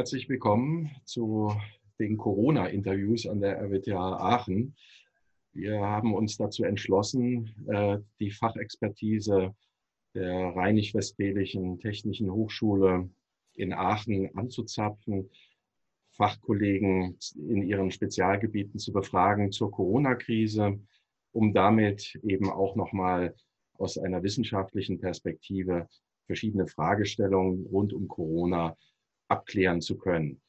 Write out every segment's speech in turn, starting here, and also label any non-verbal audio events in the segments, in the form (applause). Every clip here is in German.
Herzlich willkommen zu den Corona-Interviews an der RWTH Aachen. Wir haben uns dazu entschlossen, äh, die Fachexpertise der Rheinisch-Westfälischen Technischen Hochschule in Aachen anzuzapfen, Fachkollegen in ihren Spezialgebieten zu befragen zur Corona-Krise, um damit eben auch nochmal aus einer wissenschaftlichen Perspektive verschiedene Fragestellungen rund um Corona abklären zu können.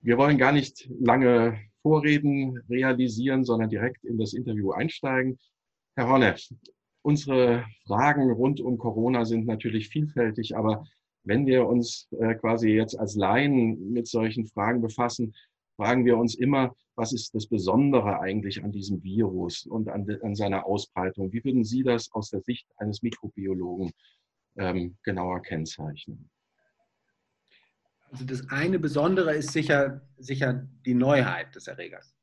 Wir wollen gar nicht lange Vorreden realisieren, sondern direkt in das Interview einsteigen. Herr Hornet, unsere Fragen rund um Corona sind natürlich vielfältig, aber wenn wir uns äh, quasi jetzt als Laien mit solchen Fragen befassen, fragen wir uns immer, was ist das Besondere eigentlich an diesem Virus und an, an seiner Ausbreitung? Wie würden Sie das aus der Sicht eines Mikrobiologen ähm, genauer kennzeichnen? Also das eine Besondere ist sicher, sicher die Neuheit des Erregers.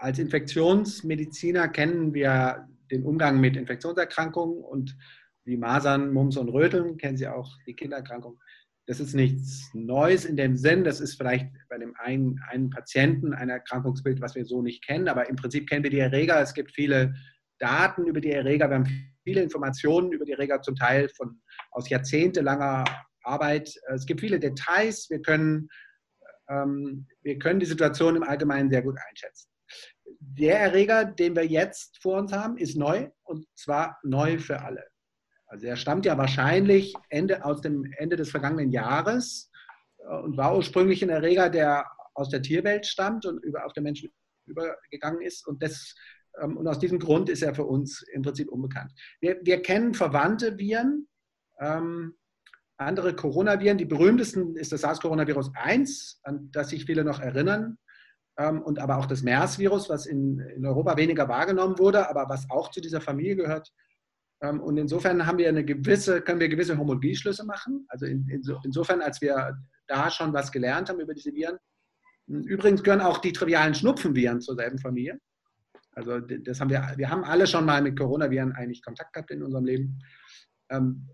Als Infektionsmediziner kennen wir den Umgang mit Infektionserkrankungen und wie Masern, Mumps und Röteln, kennen Sie auch die Kindererkrankung. Das ist nichts Neues in dem Sinn. Das ist vielleicht bei dem einen, einen Patienten ein Erkrankungsbild, was wir so nicht kennen. Aber im Prinzip kennen wir die Erreger. Es gibt viele Daten über die Erreger. Wir haben viele Informationen über die Erreger, zum Teil von, aus jahrzehntelanger Arbeit. Es gibt viele Details. Wir können, ähm, wir können die Situation im Allgemeinen sehr gut einschätzen. Der Erreger, den wir jetzt vor uns haben, ist neu und zwar neu für alle. Also er stammt ja wahrscheinlich Ende, aus dem Ende des vergangenen Jahres äh, und war ursprünglich ein Erreger, der aus der Tierwelt stammt und über, auf den Menschen übergegangen ist. Und, das, ähm, und aus diesem Grund ist er für uns im Prinzip unbekannt. Wir, wir kennen verwandte Viren, ähm, andere Coronaviren. Die berühmtesten ist das SARS-Coronavirus 1, an das sich viele noch erinnern. Ähm, und aber auch das MERS-Virus, was in, Europa weniger wahrgenommen wurde, aber was auch zu dieser Familie gehört. Ähm, und insofern haben wir eine gewisse, können wir gewisse Homologieschlüsse machen. Also in, insofern, als wir da schon was gelernt haben über diese Viren. Übrigens gehören auch die trivialen Schnupfenviren zur selben Familie. Also das haben wir, wir haben alle schon mal mit Coronaviren eigentlich Kontakt gehabt in unserem Leben. Ähm,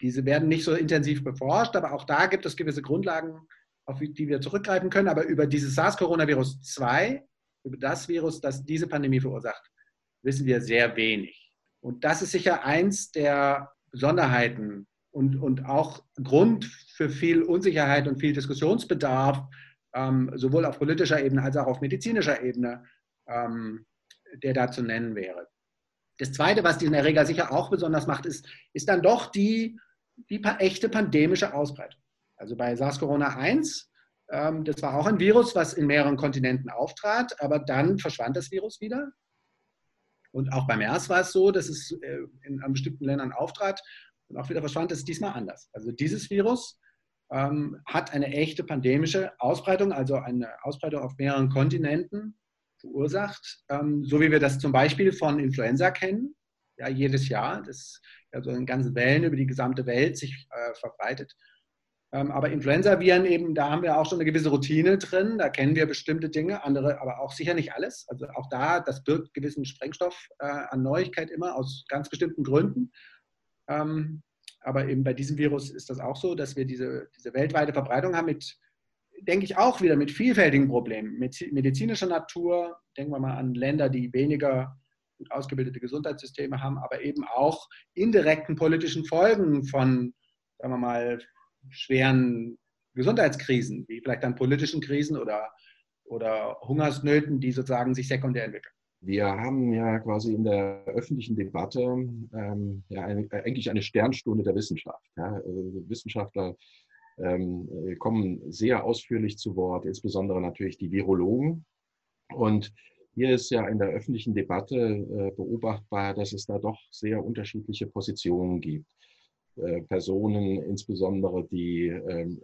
diese werden nicht so intensiv beforscht, aber auch da gibt es gewisse Grundlagen, auf die wir zurückgreifen können. Aber über dieses SARS-Coronavirus 2, über das Virus, das diese Pandemie verursacht, wissen wir sehr wenig. Und das ist sicher eins der Besonderheiten und, und auch Grund für viel Unsicherheit und viel Diskussionsbedarf, ähm, sowohl auf politischer Ebene als auch auf medizinischer Ebene, ähm, der da zu nennen wäre. Das Zweite, was diesen Erreger sicher auch besonders macht, ist, ist dann doch die die echte pandemische Ausbreitung. Also bei SARS-CoV-1, ähm, das war auch ein Virus, was in mehreren Kontinenten auftrat, aber dann verschwand das Virus wieder. Und auch bei MERS war es so, dass es äh, in, an bestimmten Ländern auftrat und auch wieder verschwand. Das ist diesmal anders. Also dieses Virus ähm, hat eine echte pandemische Ausbreitung, also eine Ausbreitung auf mehreren Kontinenten verursacht, ähm, so wie wir das zum Beispiel von Influenza kennen ja, jedes Jahr, das also in ganzen Wellen über die gesamte Welt sich äh, verbreitet. Ähm, aber Influenza-Viren eben, da haben wir auch schon eine gewisse Routine drin, da kennen wir bestimmte Dinge, andere aber auch sicher nicht alles. Also auch da, das birgt gewissen Sprengstoff äh, an Neuigkeit immer aus ganz bestimmten Gründen. Ähm, aber eben bei diesem Virus ist das auch so, dass wir diese, diese weltweite Verbreitung haben mit, denke ich, auch wieder mit vielfältigen Problemen, mit medizinischer Natur. Denken wir mal an Länder, die weniger gut ausgebildete Gesundheitssysteme haben, aber eben auch indirekten politischen Folgen von, sagen wir mal, schweren Gesundheitskrisen, wie vielleicht dann politischen Krisen oder, oder Hungersnöten, die sozusagen sich sekundär entwickeln. Wir haben ja quasi in der öffentlichen Debatte ähm, ja eine, eigentlich eine Sternstunde der Wissenschaft. Ja. Also Wissenschaftler ähm, kommen sehr ausführlich zu Wort, insbesondere natürlich die Virologen. Und hier ist ja in der öffentlichen Debatte äh, beobachtbar, dass es da doch sehr unterschiedliche Positionen gibt. Äh, Personen insbesondere, die ähm,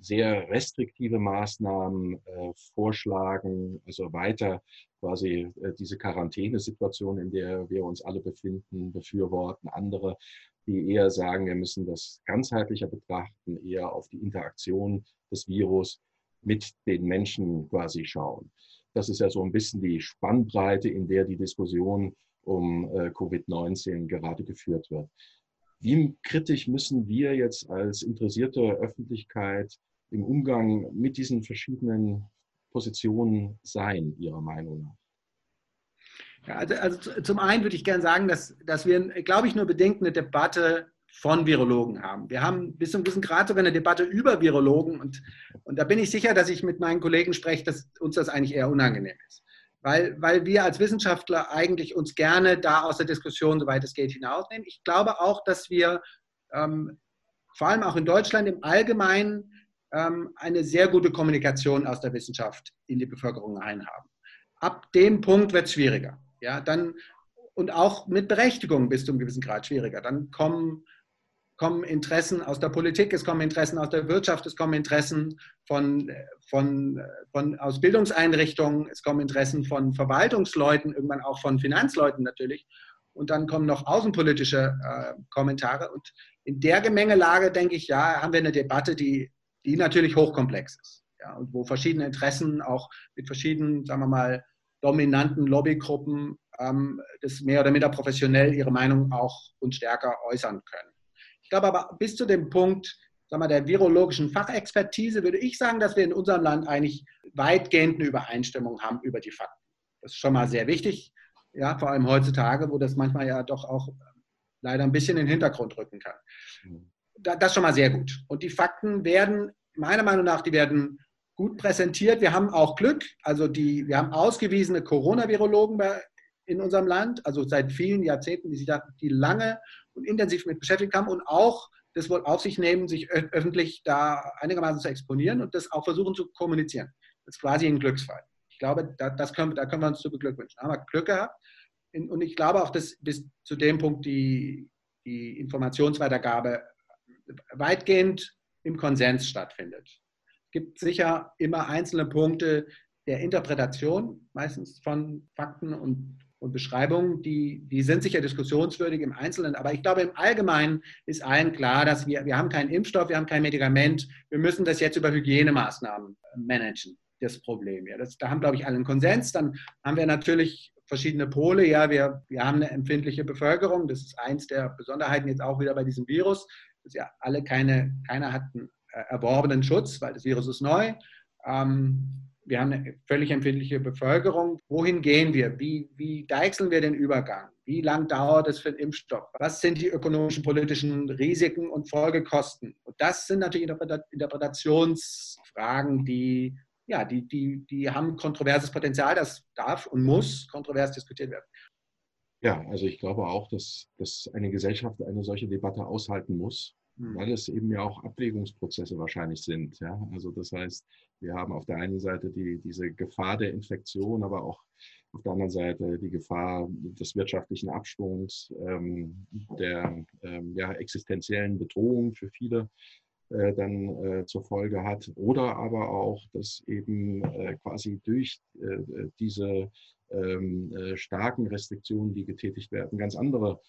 sehr restriktive Maßnahmen äh, vorschlagen, also weiter quasi diese Quarantänesituation, in der wir uns alle befinden, befürworten. Andere, die eher sagen, wir müssen das ganzheitlicher betrachten, eher auf die Interaktion des Virus mit den Menschen quasi schauen. Das ist ja so ein bisschen die Spannbreite, in der die Diskussion um äh, Covid-19 gerade geführt wird. Wie kritisch müssen wir jetzt als interessierte Öffentlichkeit im Umgang mit diesen verschiedenen Positionen sein, Ihrer Meinung nach? Ja, also, also, zum einen würde ich gerne sagen, dass, dass wir, glaube ich, nur bedingt eine Debatte von Virologen haben. Wir haben bis zu einem gewissen Grad sogar eine Debatte über Virologen und, und da bin ich sicher, dass ich mit meinen Kollegen spreche, dass uns das eigentlich eher unangenehm ist. Weil, weil wir als Wissenschaftler eigentlich uns gerne da aus der Diskussion, soweit es geht, hinausnehmen. Ich glaube auch, dass wir ähm, vor allem auch in Deutschland im Allgemeinen ähm, eine sehr gute Kommunikation aus der Wissenschaft in die Bevölkerung einhaben. Ab dem Punkt wird es schwieriger. Ja, dann, und auch mit Berechtigung bis zu einem gewissen Grad schwieriger. Dann kommen, kommen Interessen aus der Politik, es kommen Interessen aus der Wirtschaft, es kommen Interessen von, von, von, aus Bildungseinrichtungen, es kommen Interessen von Verwaltungsleuten, irgendwann auch von Finanzleuten natürlich. Und dann kommen noch außenpolitische äh, Kommentare. Und in der Gemengelage, denke ich, ja, haben wir eine Debatte, die, die natürlich hochkomplex ist. Ja, und wo verschiedene Interessen auch mit verschiedenen, sagen wir mal, dominanten Lobbygruppen ähm, das mehr oder minder professionell ihre Meinung auch und stärker äußern können. Ich glaube aber bis zu dem Punkt sagen wir, der virologischen Fachexpertise würde ich sagen, dass wir in unserem Land eigentlich weitgehend eine Übereinstimmung haben über die Fakten. Das ist schon mal sehr wichtig, ja, vor allem heutzutage, wo das manchmal ja doch auch leider ein bisschen in den Hintergrund rücken kann. Mhm. Das ist schon mal sehr gut. Und die Fakten werden, meiner Meinung nach, die werden gut präsentiert. Wir haben auch Glück. Also die, wir haben ausgewiesene Corona-Virologen in unserem Land, also seit vielen Jahrzehnten, die sich da die lange und intensiv mit beschäftigt haben und auch das wohl auf sich nehmen, sich öffentlich da einigermaßen zu exponieren und das auch versuchen zu kommunizieren. Das ist quasi ein Glücksfall. Ich glaube, da, das können, da können wir uns zu beglückwünschen. Da haben wir Glück gehabt. Und ich glaube auch, dass bis zu dem Punkt die, die Informationsweitergabe weitgehend im Konsens stattfindet gibt sicher immer einzelne Punkte der Interpretation, meistens von Fakten und, und Beschreibungen, die, die sind sicher diskussionswürdig im Einzelnen. Aber ich glaube, im Allgemeinen ist allen klar, dass wir, wir haben keinen Impfstoff, wir haben kein Medikament, wir müssen das jetzt über Hygienemaßnahmen managen, das Problem. Ja, das, da haben, glaube ich, alle einen Konsens. Dann haben wir natürlich verschiedene Pole. Ja, wir, wir haben eine empfindliche Bevölkerung. Das ist eins der Besonderheiten jetzt auch wieder bei diesem Virus, dass ja alle keine, keiner hat einen äh, erworbenen Schutz, weil das Virus ist neu. Ähm, wir haben eine völlig empfindliche Bevölkerung. Wohin gehen wir? Wie, wie deichseln wir den Übergang? Wie lang dauert es für den Impfstoff? Was sind die ökonomischen, politischen Risiken und Folgekosten? Und das sind natürlich Interpretationsfragen, die, ja, die, die, die haben kontroverses Potenzial. Das darf und muss kontrovers diskutiert werden. Ja, also ich glaube auch, dass, dass eine Gesellschaft eine solche Debatte aushalten muss hm. weil es eben ja auch Abwägungsprozesse wahrscheinlich sind. Ja? Also das heißt, wir haben auf der einen Seite die, diese Gefahr der Infektion, aber auch auf der anderen Seite die Gefahr des wirtschaftlichen Abschwungs, ähm, der ähm, ja, existenziellen Bedrohung für viele äh, dann äh, zur Folge hat. Oder aber auch, dass eben äh, quasi durch äh, diese ähm, äh, starken Restriktionen, die getätigt werden, ganz andere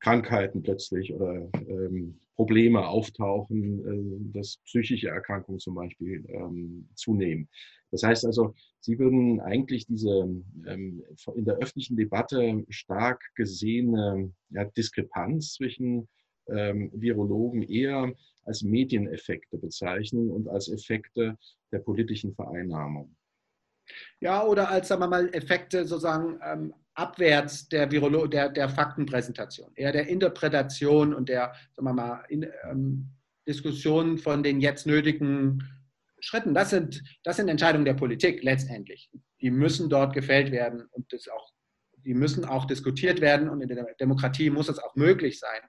Krankheiten plötzlich oder ähm, Probleme auftauchen, äh, dass psychische Erkrankungen zum Beispiel ähm, zunehmen. Das heißt also, Sie würden eigentlich diese ähm, in der öffentlichen Debatte stark gesehene ja, Diskrepanz zwischen ähm, Virologen eher als Medieneffekte bezeichnen und als Effekte der politischen Vereinnahmung. Ja, oder als, sagen wir mal, Effekte sozusagen ähm, abwärts der, Virolo der, der Faktenpräsentation, eher der Interpretation und der, sagen wir mal, in, ähm, Diskussion von den jetzt nötigen Schritten. Das sind, das sind Entscheidungen der Politik letztendlich. Die müssen dort gefällt werden und das auch, die müssen auch diskutiert werden und in der Demokratie muss das auch möglich sein.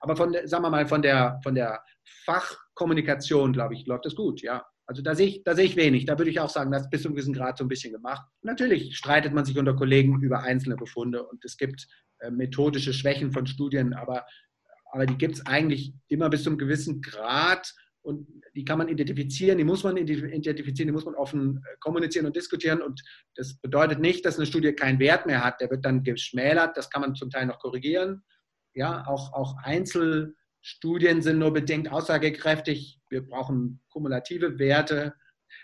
Aber von, sagen wir mal, von der, von der Fachkommunikation, glaube ich, läuft das gut, ja. Also da sehe, ich, da sehe ich wenig. Da würde ich auch sagen, das ist bis zu einem gewissen Grad so ein bisschen gemacht. Natürlich streitet man sich unter Kollegen über einzelne Befunde und es gibt äh, methodische Schwächen von Studien, aber, aber die gibt es eigentlich immer bis zu einem gewissen Grad und die kann man identifizieren, die muss man identifizieren, die muss man offen äh, kommunizieren und diskutieren und das bedeutet nicht, dass eine Studie keinen Wert mehr hat. Der wird dann geschmälert, das kann man zum Teil noch korrigieren. Ja, auch, auch Einzel- Studien sind nur bedingt aussagekräftig. Wir brauchen kumulative Werte.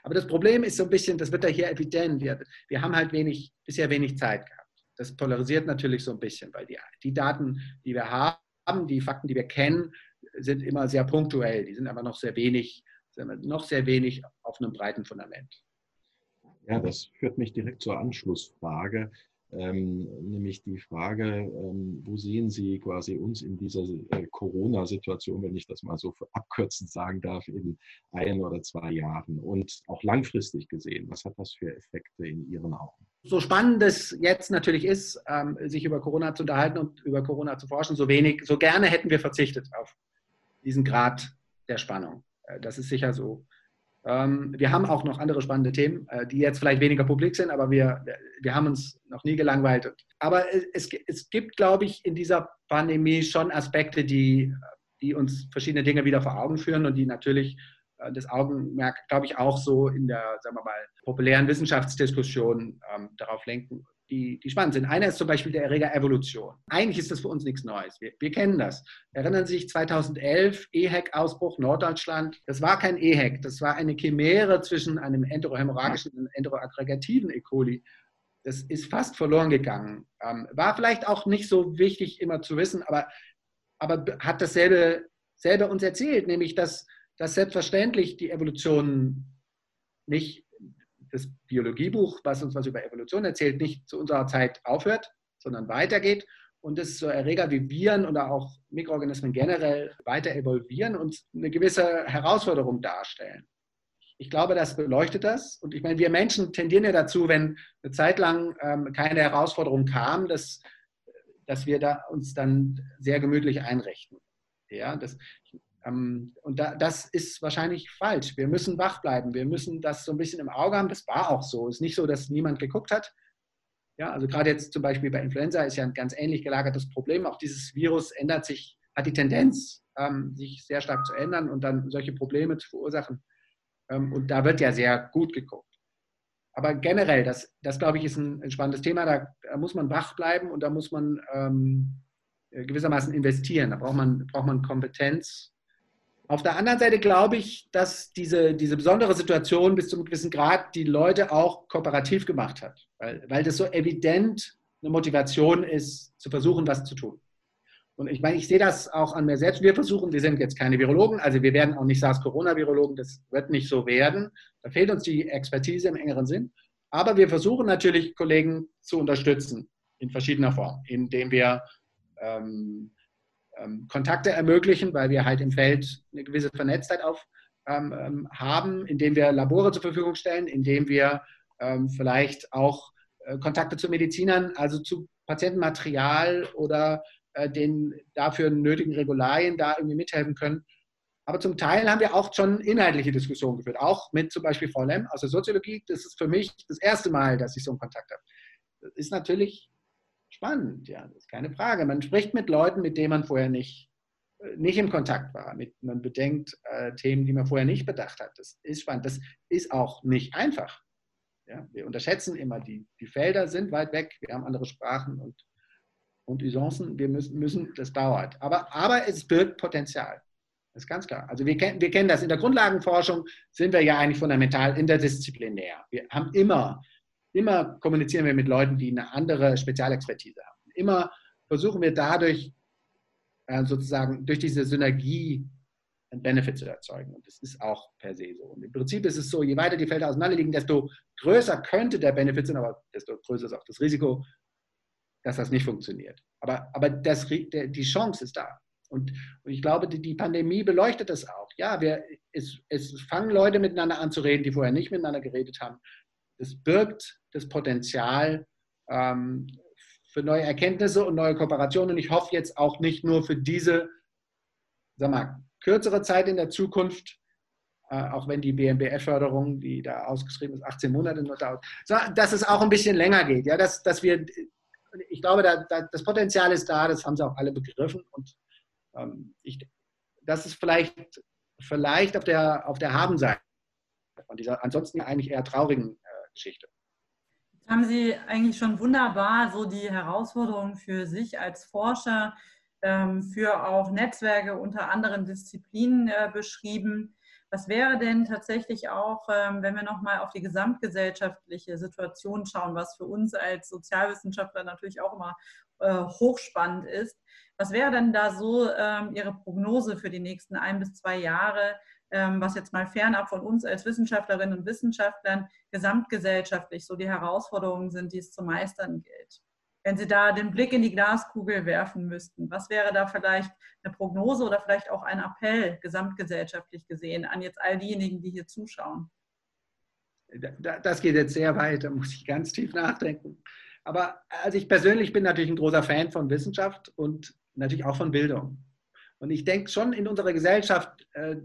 Aber das Problem ist so ein bisschen, das wird ja hier evident. Wir, wir haben halt wenig, bisher wenig Zeit gehabt. Das polarisiert natürlich so ein bisschen, weil die, die Daten, die wir haben, die Fakten, die wir kennen, sind immer sehr punktuell. Die sind aber noch sehr wenig noch sehr wenig auf einem breiten Fundament. Ja, das führt mich direkt zur Anschlussfrage, ähm, nämlich die Frage, ähm, wo sehen Sie quasi uns in dieser äh, Corona-Situation, wenn ich das mal so abkürzend sagen darf, in ein oder zwei Jahren und auch langfristig gesehen, was hat das für Effekte in Ihren Augen? So spannend es jetzt natürlich ist, ähm, sich über Corona zu unterhalten und über Corona zu forschen, so wenig, so gerne hätten wir verzichtet auf diesen Grad der Spannung. Äh, das ist sicher so. Ähm, wir haben auch noch andere spannende Themen, äh, die jetzt vielleicht weniger publik sind, aber wir, wir haben uns noch nie gelangweilt. Aber es, es gibt, glaube ich, in dieser Pandemie schon Aspekte, die, die uns verschiedene Dinge wieder vor Augen führen und die natürlich äh, das Augenmerk, glaube ich, auch so in der, sagen wir mal, populären Wissenschaftsdiskussion ähm, darauf lenken, die, die spannend sind. Einer ist zum Beispiel der Erreger Evolution. Eigentlich ist das für uns nichts Neues. Wir, wir kennen das. Erinnern Sie sich 2011, EHEC-Ausbruch Norddeutschland. Das war kein EHEC, das war eine Chimäre zwischen einem enterohämorrhagischen und enteroaggregativen E. coli. Das ist fast verloren gegangen. Ähm, war vielleicht auch nicht so wichtig immer zu wissen, aber, aber hat dasselbe selber uns erzählt, nämlich dass, dass selbstverständlich die Evolution nicht das Biologiebuch, was uns was über Evolution erzählt, nicht zu unserer Zeit aufhört, sondern weitergeht und dass so Erreger wie Viren oder auch Mikroorganismen generell weiter evolvieren und eine gewisse Herausforderung darstellen. Ich glaube, das beleuchtet das. Und ich meine, wir Menschen tendieren ja dazu, wenn eine Zeit lang ähm, keine Herausforderung kam, dass, dass wir da uns dann sehr gemütlich einrichten. Ja, das, ähm, und da, das ist wahrscheinlich falsch. Wir müssen wach bleiben. Wir müssen das so ein bisschen im Auge haben. Das war auch so. Es ist nicht so, dass niemand geguckt hat. Ja, also gerade jetzt zum Beispiel bei Influenza ist ja ein ganz ähnlich gelagertes Problem. Auch dieses Virus ändert sich, hat die Tendenz, ähm, sich sehr stark zu ändern und dann solche Probleme zu verursachen. Ähm, und da wird ja sehr gut geguckt. Aber generell, das, das glaube ich, ist ein, spannendes Thema. Da, da, muss man wach bleiben und da muss man ähm, gewissermaßen investieren. Da braucht man, braucht man Kompetenz auf der anderen Seite glaube ich, dass diese, diese besondere Situation bis zu einem gewissen Grad die Leute auch kooperativ gemacht hat, weil, weil das so evident eine Motivation ist, zu versuchen, was zu tun. Und ich meine, ich sehe das auch an mir selbst. Wir versuchen, wir sind jetzt keine Virologen, also wir werden auch nicht SARS-Corona-Virologen, das wird nicht so werden. Da fehlt uns die Expertise im engeren Sinn. Aber wir versuchen natürlich, Kollegen zu unterstützen in verschiedener Form, indem wir ähm, ähm, Kontakte ermöglichen, weil wir halt im Feld eine gewisse Vernetztheit auf, ähm, ähm, haben, indem wir Labore zur Verfügung stellen, indem wir ähm, vielleicht auch äh, Kontakte zu Medizinern, also zu Patientenmaterial oder äh, den dafür nötigen Regularien da irgendwie mithelfen können. Aber zum Teil haben wir auch schon inhaltliche Diskussionen geführt, auch mit zum Beispiel Frau Lem aus der Soziologie. Das ist für mich das erste Mal, dass ich so einen Kontakt habe. Das ist natürlich spannend, ja, das ist keine Frage. Man spricht mit Leuten, mit denen man vorher nicht, äh, nicht in Kontakt war. Mit, man bedenkt äh, Themen, die man vorher nicht bedacht hat. Das ist spannend. Das ist auch nicht einfach. Ja, wir unterschätzen immer, die, die Felder sind weit weg, wir haben andere Sprachen und, und Usancen, wir müssen, müssen, das dauert. Aber, aber es birgt Potenzial. Das ist ganz klar. Also wir, kennen, wir kennen das. In der Grundlagenforschung sind wir ja eigentlich fundamental interdisziplinär. Wir haben immer Immer kommunizieren wir mit Leuten, die eine andere Spezialexpertise haben. Immer versuchen wir dadurch äh, sozusagen durch diese Synergie einen Benefit zu erzeugen. Und das ist auch per se so. Und im Prinzip ist es so, je weiter die Felder auseinander liegen, desto größer könnte der Benefit sein, aber desto größer ist auch das Risiko, dass das nicht funktioniert. Aber, aber das, der, die Chance ist da. Und, und ich glaube, die, die, Pandemie beleuchtet das auch. Ja, wir, es, es fangen Leute miteinander an zu reden, die vorher nicht miteinander geredet haben. Es birgt das Potenzial ähm, für neue Erkenntnisse und neue Kooperationen. Und ich hoffe jetzt auch nicht nur für diese, sag mal, kürzere Zeit in der Zukunft, äh, auch wenn die BMBF-Förderung, die da ausgeschrieben ist, 18 Monate nur dauert, sondern dass es auch ein bisschen länger geht. Ja, dass, dass wir, ich glaube, da, da, das Potenzial ist da, das haben sie auch alle begriffen. Und ähm, ich, das ist vielleicht, vielleicht auf der, auf der Habenseite von dieser ansonsten eigentlich eher traurigen Geschichte. Jetzt haben Sie eigentlich schon wunderbar so die Herausforderungen für sich als Forscher, ähm, für auch Netzwerke unter anderen Disziplinen äh, beschrieben. Was wäre denn tatsächlich auch, ähm, wenn wir nochmal auf die gesamtgesellschaftliche Situation schauen, was für uns als Sozialwissenschaftler natürlich auch immer äh, hochspannend ist. Was wäre denn da so ähm, Ihre Prognose für die nächsten ein bis zwei Jahre, was jetzt mal fernab von uns als Wissenschaftlerinnen und Wissenschaftlern gesamtgesellschaftlich so die Herausforderungen sind, die es zu meistern gilt? Wenn Sie da den Blick in die Glaskugel werfen müssten, was wäre da vielleicht eine Prognose oder vielleicht auch ein Appell gesamtgesellschaftlich gesehen an jetzt all diejenigen, die hier zuschauen? Das geht jetzt sehr weit, da muss ich ganz tief nachdenken. Aber also ich persönlich bin natürlich ein großer Fan von Wissenschaft und natürlich auch von Bildung. Und ich denke schon in unserer Gesellschaft, äh,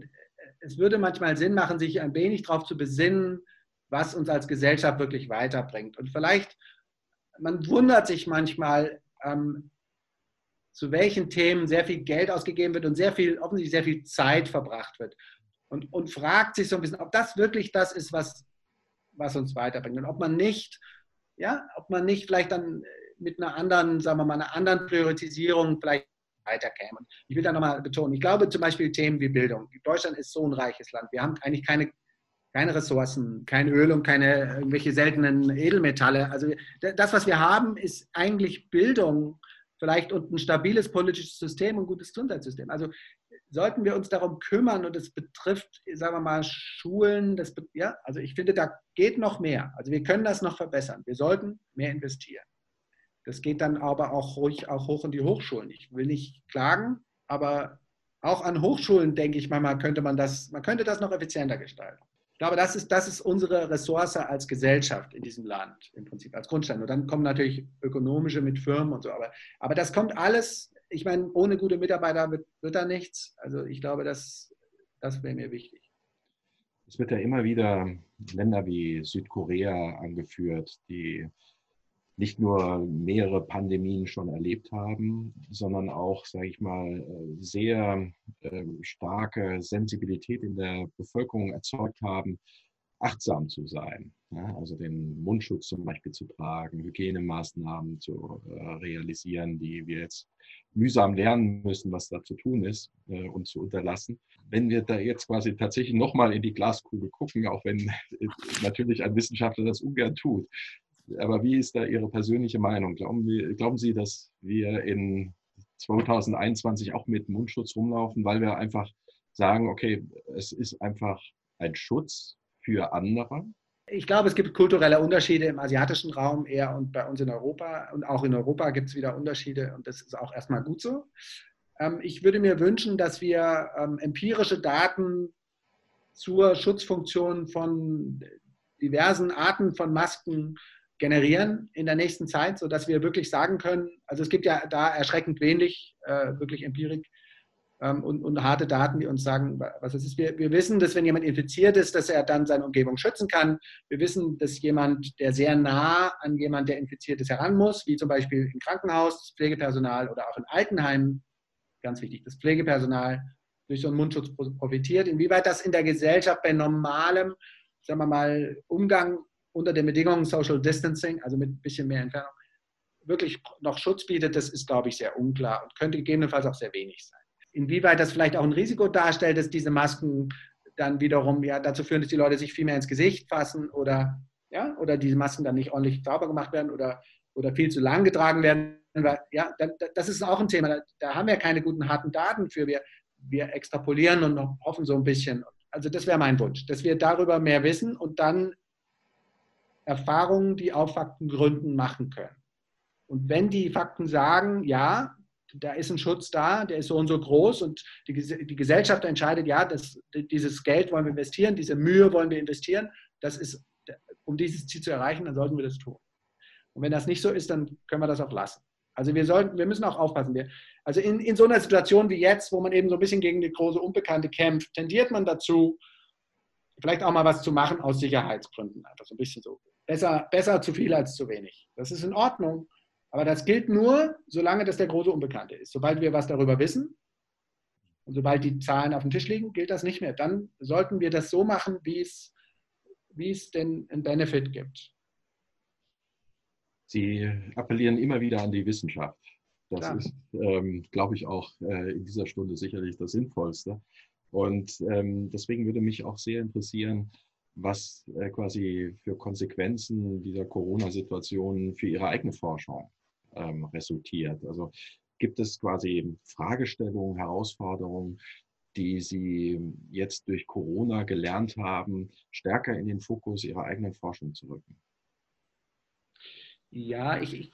es würde manchmal Sinn machen, sich ein wenig darauf zu besinnen, was uns als Gesellschaft wirklich weiterbringt. Und vielleicht man wundert sich manchmal, ähm, zu welchen Themen sehr viel Geld ausgegeben wird und sehr viel, offensichtlich sehr viel Zeit verbracht wird. Und, und fragt sich so ein bisschen, ob das wirklich das ist, was, was uns weiterbringt. Und ob man nicht, ja, ob man nicht vielleicht dann mit einer anderen, sagen wir mal, einer anderen Priorisierung vielleicht weiterkäme. ich will da nochmal betonen, ich glaube zum Beispiel Themen wie Bildung. Deutschland ist so ein reiches Land. Wir haben eigentlich keine keine Ressourcen, kein Öl und keine irgendwelche seltenen Edelmetalle. Also das, was wir haben, ist eigentlich Bildung, vielleicht und ein stabiles politisches System und ein gutes Gesundheitssystem. Also sollten wir uns darum kümmern und es betrifft, sagen wir mal, Schulen, das, ja, also ich finde, da geht noch mehr. Also wir können das noch verbessern. Wir sollten mehr investieren. Das geht dann aber auch ruhig auch hoch in die Hochschulen. Ich will nicht klagen, aber auch an Hochschulen denke ich manchmal könnte man das, man könnte das noch effizienter gestalten. Ich glaube, das ist, das ist unsere Ressource als Gesellschaft in diesem Land im Prinzip, als Grundstein. Und dann kommen natürlich ökonomische mit Firmen und so. Aber, aber das kommt alles, ich meine, ohne gute Mitarbeiter wird, wird da nichts. Also ich glaube, das, das wäre mir wichtig. Es wird ja immer wieder Länder wie Südkorea angeführt, die nicht nur mehrere Pandemien schon erlebt haben, sondern auch, sage ich mal, äh, sehr ähm, starke Sensibilität in der Bevölkerung erzeugt haben, achtsam zu sein. also den Mundschutz zum Beispiel zu tragen, Hygienemaßnahmen zu äh, realisieren, die wir jetzt mühsam lernen müssen, was da zu tun ist äh, und zu unterlassen. Wenn wir da jetzt quasi tatsächlich nochmal in die Glaskugel gucken, auch wenn natürlich ein Wissenschaftler das ungern tut, aber wie ist da Ihre persönliche Meinung? Glauben, wir, glauben Sie, dass wir in 2021 auch mit Mundschutz rumlaufen, weil wir einfach sagen, okay, es ist einfach ein Schutz für andere? Ich glaube, es gibt kulturelle Unterschiede im asiatischen Raum eher und bei uns in Europa. Und auch in Europa gibt es wieder Unterschiede und das ist auch erstmal gut so. Ähm, ich würde mir wünschen, dass wir ähm, empirische Daten zur Schutzfunktion von diversen Arten von Masken generieren in der nächsten Zeit, sodass wir wirklich sagen können, also es gibt ja da erschreckend wenig äh, wirklich Empirik ähm, und, und, harte Daten, die uns sagen, was es ist. Wir, wir wissen, dass wenn jemand infiziert ist, dass er dann seine Umgebung schützen kann. Wir wissen, dass jemand, der sehr nah an jemand, der infiziert ist, heran muss, wie zum Beispiel im Krankenhaus, das Pflegepersonal oder auch in Altenheimen, ganz wichtig, das Pflegepersonal durch so einen Mundschutz profitiert. Inwieweit das in der Gesellschaft bei normalem, sagen wir mal, Umgang unter den Bedingungen Social Distancing, also mit ein bisschen mehr Entfernung, wirklich noch Schutz bietet, das ist, glaube ich, sehr unklar und könnte gegebenenfalls auch sehr wenig sein. Inwieweit das vielleicht auch ein Risiko darstellt, dass diese Masken dann wiederum ja, dazu führen, dass die Leute sich viel mehr ins Gesicht fassen oder, ja, oder diese Masken dann nicht ordentlich sauber gemacht werden oder, oder viel zu lang getragen werden. Ja, das ist auch ein Thema. Da, haben wir keine guten harten Daten für. Wir, wir extrapolieren und hoffen so ein bisschen. Also das wäre mein Wunsch, dass wir darüber mehr wissen und dann Erfahrungen, die auf Fakten gründen, machen können. Und wenn die Fakten sagen, ja, da ist ein Schutz da, der ist so und so groß und die, die Gesellschaft entscheidet, ja, das, dieses Geld wollen wir investieren, diese Mühe wollen wir investieren, das ist, um dieses Ziel zu erreichen, dann sollten wir das tun. Und wenn das nicht so ist, dann können wir das auch lassen. Also wir sollten, wir müssen auch aufpassen. Wir, also in, in so einer Situation wie jetzt, wo man eben so ein bisschen gegen die große Unbekannte kämpft, tendiert man dazu, vielleicht auch mal was zu machen aus Sicherheitsgründen. Einfach so ein bisschen so. Besser, besser zu viel als zu wenig. Das ist in Ordnung. Aber das gilt nur, solange das der große Unbekannte ist. Sobald wir was darüber wissen und sobald die Zahlen auf dem Tisch liegen, gilt das nicht mehr. Dann sollten wir das so machen, wie es, wie es denn einen Benefit gibt. Sie appellieren immer wieder an die Wissenschaft. Das Klar. ist, ähm, glaube ich, auch äh, in dieser Stunde sicherlich das Sinnvollste. Und ähm, deswegen würde mich auch sehr interessieren, was äh, quasi für Konsequenzen dieser Corona-Situation für Ihre eigene Forschung ähm, resultiert. Also Gibt es quasi Fragestellungen, Herausforderungen, die Sie jetzt durch Corona gelernt haben, stärker in den Fokus Ihrer eigenen Forschung zu rücken? Ja, ich,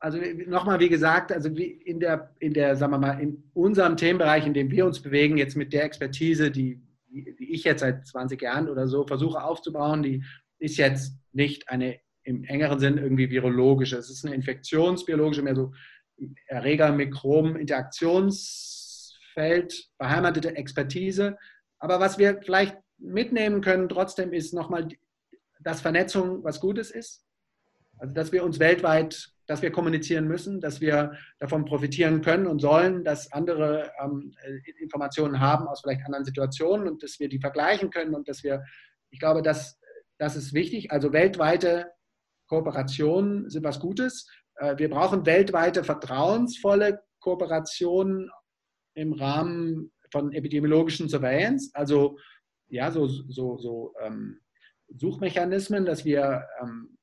also nochmal, wie gesagt, also in der, in der, sagen wir mal, in unserem Themenbereich, in dem wir uns bewegen, jetzt mit der Expertise, die, die ich jetzt seit 20 Jahren oder so versuche aufzubauen, die ist jetzt nicht eine im engeren Sinn irgendwie virologische. Es ist eine infektionsbiologische, mehr so Erreger, Mikroben, Interaktionsfeld, beheimatete Expertise. Aber was wir vielleicht mitnehmen können trotzdem ist nochmal, dass Vernetzung was Gutes ist. Also dass wir uns weltweit dass wir kommunizieren müssen, dass wir davon profitieren können und sollen, dass andere ähm, Informationen haben aus vielleicht anderen Situationen und dass wir die vergleichen können und dass wir, ich glaube, das, das ist wichtig. Also weltweite Kooperationen sind was Gutes. Äh, wir brauchen weltweite vertrauensvolle Kooperationen im Rahmen von epidemiologischen Surveillance, also ja, so, so, so ähm, Suchmechanismen, dass wir ähm,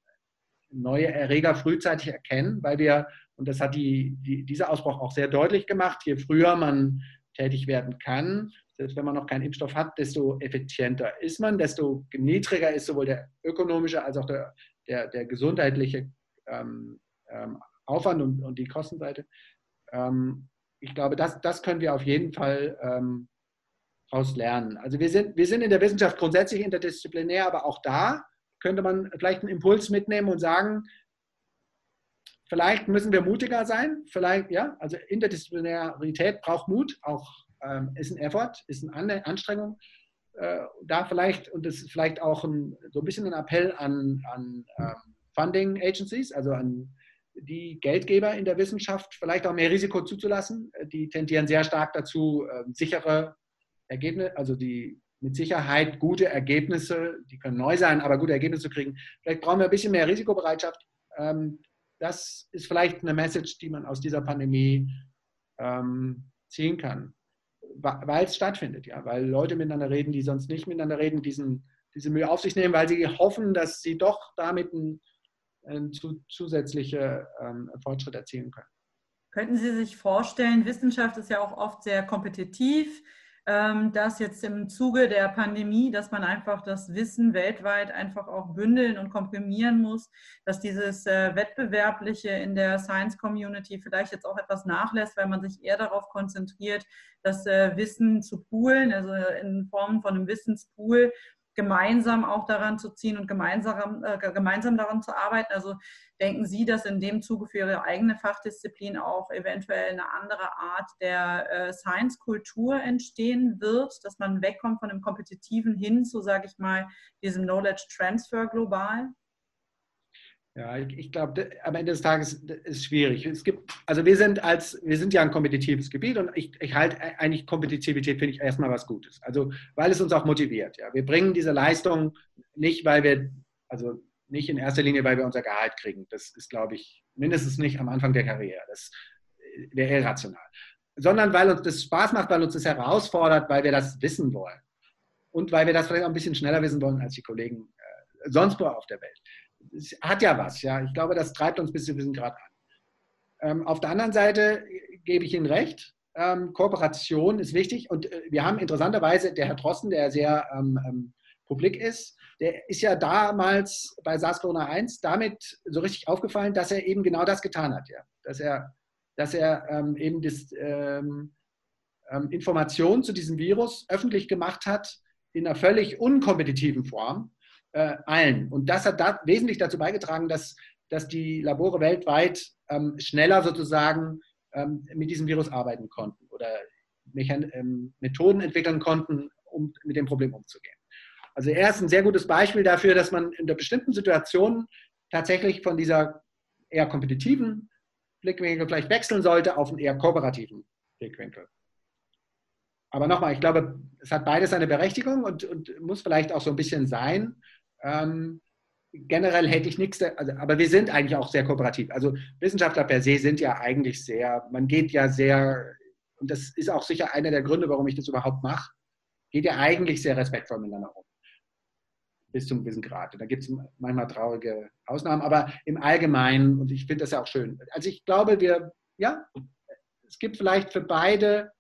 neue Erreger frühzeitig erkennen, weil wir, und das hat die, die, dieser Ausbruch auch sehr deutlich gemacht, je früher man tätig werden kann, selbst wenn man noch keinen Impfstoff hat, desto effizienter ist man, desto niedriger ist sowohl der ökonomische als auch der, der, der gesundheitliche ähm, ähm, Aufwand und, und die Kostenseite. Ähm, ich glaube, das, das können wir auf jeden Fall ähm, daraus lernen. Also wir sind, wir sind in der Wissenschaft grundsätzlich interdisziplinär, aber auch da könnte man vielleicht einen Impuls mitnehmen und sagen, vielleicht müssen wir mutiger sein, vielleicht, ja, also Interdisziplinarität braucht Mut, auch ähm, ist ein Effort, ist eine Anstrengung. Äh, da vielleicht, und das ist vielleicht auch ein, so ein bisschen ein Appell an, an ähm, Funding Agencies, also an die Geldgeber in der Wissenschaft, vielleicht auch mehr Risiko zuzulassen. Die tendieren sehr stark dazu, äh, sichere Ergebnisse, also die mit Sicherheit gute Ergebnisse, die können neu sein, aber gute Ergebnisse zu kriegen. Vielleicht brauchen wir ein bisschen mehr Risikobereitschaft. Ähm, das ist vielleicht eine Message, die man aus dieser Pandemie ähm, ziehen kann, weil es stattfindet, ja, weil Leute miteinander reden, die sonst nicht miteinander reden, diesen, diese Mühe auf sich nehmen, weil sie hoffen, dass sie doch damit einen, einen zusätzliche ähm, Fortschritt erzielen können. Könnten Sie sich vorstellen, Wissenschaft ist ja auch oft sehr kompetitiv dass jetzt im Zuge der Pandemie, dass man einfach das Wissen weltweit einfach auch bündeln und komprimieren muss, dass dieses äh, Wettbewerbliche in der Science Community vielleicht jetzt auch etwas nachlässt, weil man sich eher darauf konzentriert, das äh, Wissen zu poolen, also in Form von einem Wissenspool gemeinsam auch daran zu ziehen und gemeinsam, äh, gemeinsam daran zu arbeiten. Also denken Sie, dass in dem Zuge für Ihre eigene Fachdisziplin auch eventuell eine andere Art der äh, Science-Kultur entstehen wird, dass man wegkommt von dem Kompetitiven hin zu, sage ich mal, diesem Knowledge Transfer global? Ja, ich, ich glaube, am Ende des Tages ist es schwierig. Es gibt, also wir sind als, wir sind ja ein kompetitives Gebiet und ich, ich halte eigentlich Kompetitivität finde ich erstmal was Gutes. Also weil es uns auch motiviert. Ja, wir bringen diese Leistung nicht, weil wir, also nicht in erster Linie, weil wir unser Gehalt kriegen. Das ist, glaube ich, mindestens nicht am Anfang der Karriere. Das wäre irrational. Sondern weil uns das Spaß macht, weil uns das herausfordert, weil wir das wissen wollen. Und weil wir das vielleicht auch ein bisschen schneller wissen wollen als die Kollegen äh, sonst wo auf der Welt hat ja was, ja. Ich glaube, das treibt uns bis zu diesem Grad an. Ähm, auf der anderen Seite gebe ich Ihnen recht. Ähm, Kooperation ist wichtig und äh, wir haben interessanterweise, der Herr Drosten, der sehr ähm, ähm publik ist, der ist ja damals bei SARS-CoV-1 damit so richtig aufgefallen, dass er eben genau das getan hat, ja. Dass er, dass er ähm, eben das, ähm, Informationen zu diesem Virus öffentlich gemacht hat in einer völlig unkompetitiven Form äh, allen. Und das hat da wesentlich dazu beigetragen, dass, dass die Labore weltweit ähm, schneller sozusagen ähm, mit diesem Virus arbeiten konnten oder Mechan ähm, Methoden entwickeln konnten, um mit dem Problem umzugehen. Also er ist ein sehr gutes Beispiel dafür, dass man in bestimmten Situation tatsächlich von dieser eher kompetitiven Blickwinkel vielleicht wechseln sollte auf einen eher kooperativen Blickwinkel. Aber nochmal, ich glaube, es hat beides seine Berechtigung und, und muss vielleicht auch so ein bisschen sein. Ähm, generell hätte ich nichts, also, aber wir sind eigentlich auch sehr kooperativ. Also Wissenschaftler per se sind ja eigentlich sehr, man geht ja sehr, und das ist auch sicher einer der Gründe, warum ich das überhaupt mache, geht ja eigentlich sehr respektvoll miteinander um. Bis zum gewissen Grad. Da gibt es manchmal traurige Ausnahmen, aber im Allgemeinen, und ich finde das ja auch schön. Also ich glaube, wir, ja, es gibt vielleicht für beide,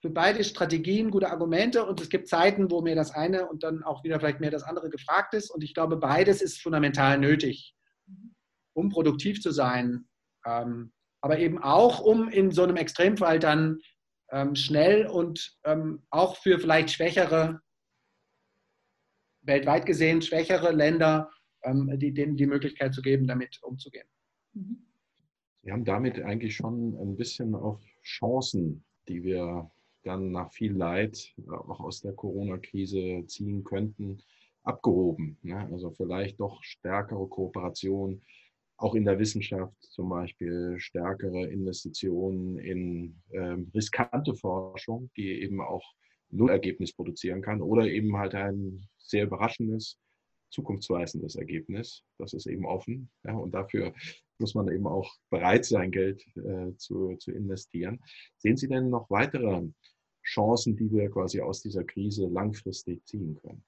für beide Strategien gute Argumente und es gibt Zeiten, wo mir das eine und dann auch wieder vielleicht mehr das andere gefragt ist. Und ich glaube, beides ist fundamental nötig, um produktiv zu sein. Ähm, aber eben auch, um in so einem Extremfall dann ähm, schnell und ähm, auch für vielleicht schwächere, weltweit gesehen schwächere Länder, ähm, die, denen die Möglichkeit zu geben, damit umzugehen. Mhm. Sie haben damit eigentlich schon ein bisschen auf Chancen, die wir dann nach viel Leid auch aus der Corona-Krise ziehen könnten, abgehoben. Ne? Also vielleicht doch stärkere Kooperation, auch in der Wissenschaft zum Beispiel stärkere Investitionen in ähm, riskante Forschung, die eben auch Nullergebnis produzieren kann oder eben halt ein sehr überraschendes, zukunftsweisendes Ergebnis. Das ist eben offen ja, und dafür muss man eben auch bereit sein, Geld äh, zu, zu investieren. Sehen Sie denn noch weitere Chancen, die wir quasi aus dieser Krise langfristig ziehen können?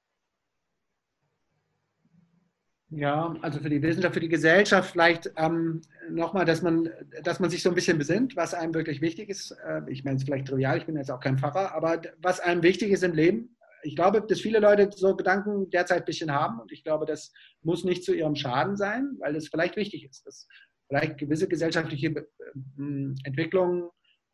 Ja, also für die Wissenschaft, für die Gesellschaft vielleicht ähm, nochmal, dass man, dass man sich so ein bisschen besinnt, was einem wirklich wichtig ist. Äh, ich meine es vielleicht trivial, ich bin jetzt auch kein Pfarrer, aber was einem wichtig ist im Leben. Ich glaube, dass viele Leute so Gedanken derzeit ein bisschen haben und ich glaube, das muss nicht zu ihrem Schaden sein, weil es vielleicht wichtig ist, dass vielleicht gewisse gesellschaftliche äh, Entwicklungen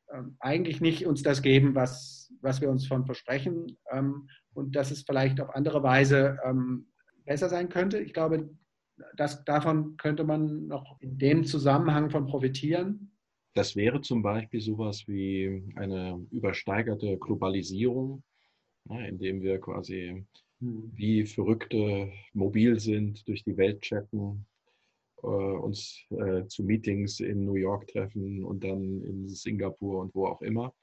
äh, eigentlich nicht uns das geben, was, was wir uns von versprechen ähm, und dass es vielleicht auf andere Weise ähm, besser sein könnte. Ich glaube, das, davon könnte man noch in dem Zusammenhang von profitieren. Das wäre zum Beispiel sowas wie eine übersteigerte Globalisierung, ne, indem wir quasi hm. wie Verrückte mobil sind, durch die Welt chatten, äh, uns äh, zu Meetings in New York treffen und dann in Singapur und wo auch immer.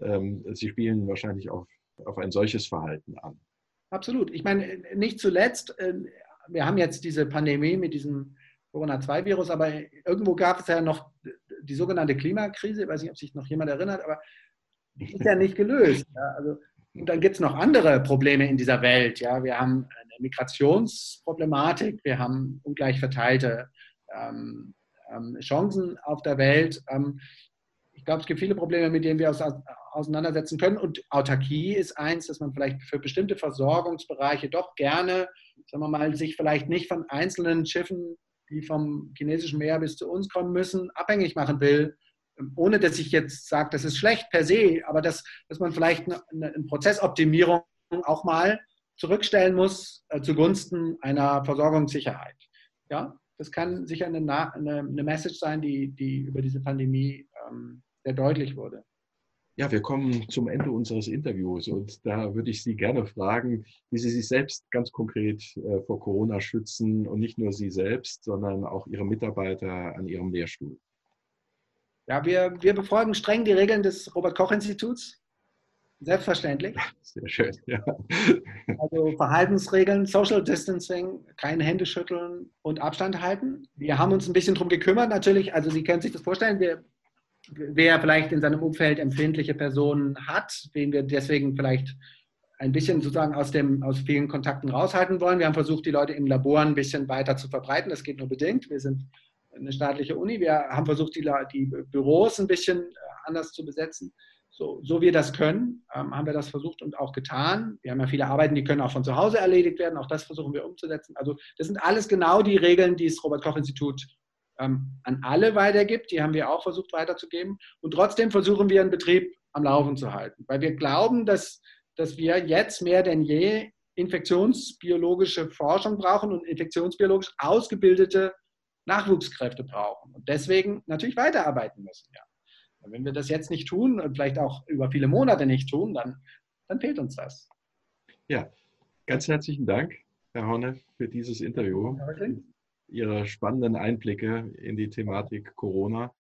Ähm, sie spielen wahrscheinlich auf, auf ein solches Verhalten an. Absolut. Ich meine, nicht zuletzt, äh, wir haben jetzt diese Pandemie mit diesem Corona-2-Virus, aber irgendwo gab es ja noch die sogenannte Klimakrise. Ich weiß nicht, ob sich noch jemand erinnert, aber die ist ja nicht gelöst. Ja, also, und dann gibt es noch andere Probleme in dieser Welt. Ja, wir haben eine Migrationsproblematik, wir haben ungleich verteilte ähm, ähm, Chancen auf der Welt. Ähm, ich glaube, es gibt viele Probleme, mit denen wir uns auseinandersetzen können. Und Autarkie ist eins, dass man vielleicht für bestimmte Versorgungsbereiche doch gerne, sagen wir mal, sich vielleicht nicht von einzelnen Schiffen, die vom chinesischen Meer bis zu uns kommen müssen, abhängig machen will. Ohne dass ich jetzt sage, das ist schlecht per se, aber dass, dass man vielleicht eine, eine Prozessoptimierung auch mal zurückstellen muss äh, zugunsten einer Versorgungssicherheit. Ja, das kann sicher eine, eine, eine Message sein, die, die über diese Pandemie ähm, sehr deutlich wurde. Ja, wir kommen zum Ende unseres Interviews und da würde ich Sie gerne fragen, wie Sie sich selbst ganz konkret äh, vor Corona schützen und nicht nur Sie selbst, sondern auch Ihre Mitarbeiter an Ihrem Lehrstuhl. Ja, wir, wir befolgen streng die Regeln des Robert-Koch-Instituts. Selbstverständlich. (laughs) Sehr schön, ja. Also Verhaltensregeln, Social Distancing, keine Hände schütteln und Abstand halten. Wir haben uns ein bisschen darum gekümmert, natürlich. Also Sie können sich das vorstellen, wir wer vielleicht in seinem Umfeld empfindliche Personen hat, wen wir deswegen vielleicht ein bisschen sozusagen aus, dem, aus vielen Kontakten raushalten wollen. Wir haben versucht, die Leute in Laboren ein bisschen weiter zu verbreiten. Das geht nur bedingt. Wir sind eine staatliche Uni. Wir haben versucht, die, die Büros ein bisschen äh, anders zu besetzen. So, so wir das können, ähm, haben wir das versucht und auch getan. Wir haben ja viele Arbeiten, die können auch von zu Hause erledigt werden. Auch das versuchen wir umzusetzen. Also das sind alles genau die Regeln, die das Robert-Koch-Institut ähm, an alle weitergibt. Die haben wir auch versucht weiterzugeben. Und trotzdem versuchen wir einen Betrieb am Laufen zu halten, weil wir glauben, dass, dass wir jetzt mehr denn je infektionsbiologische Forschung brauchen und infektionsbiologisch ausgebildete Nachwuchskräfte brauchen und deswegen natürlich weiterarbeiten müssen. Ja. wenn wir das jetzt nicht tun und vielleicht auch über viele Monate nicht tun, dann, dann fehlt uns das. Ja, ganz herzlichen Dank, Herr Horne, für dieses Interview. Ihre spannenden Einblicke in die Thematik Corona.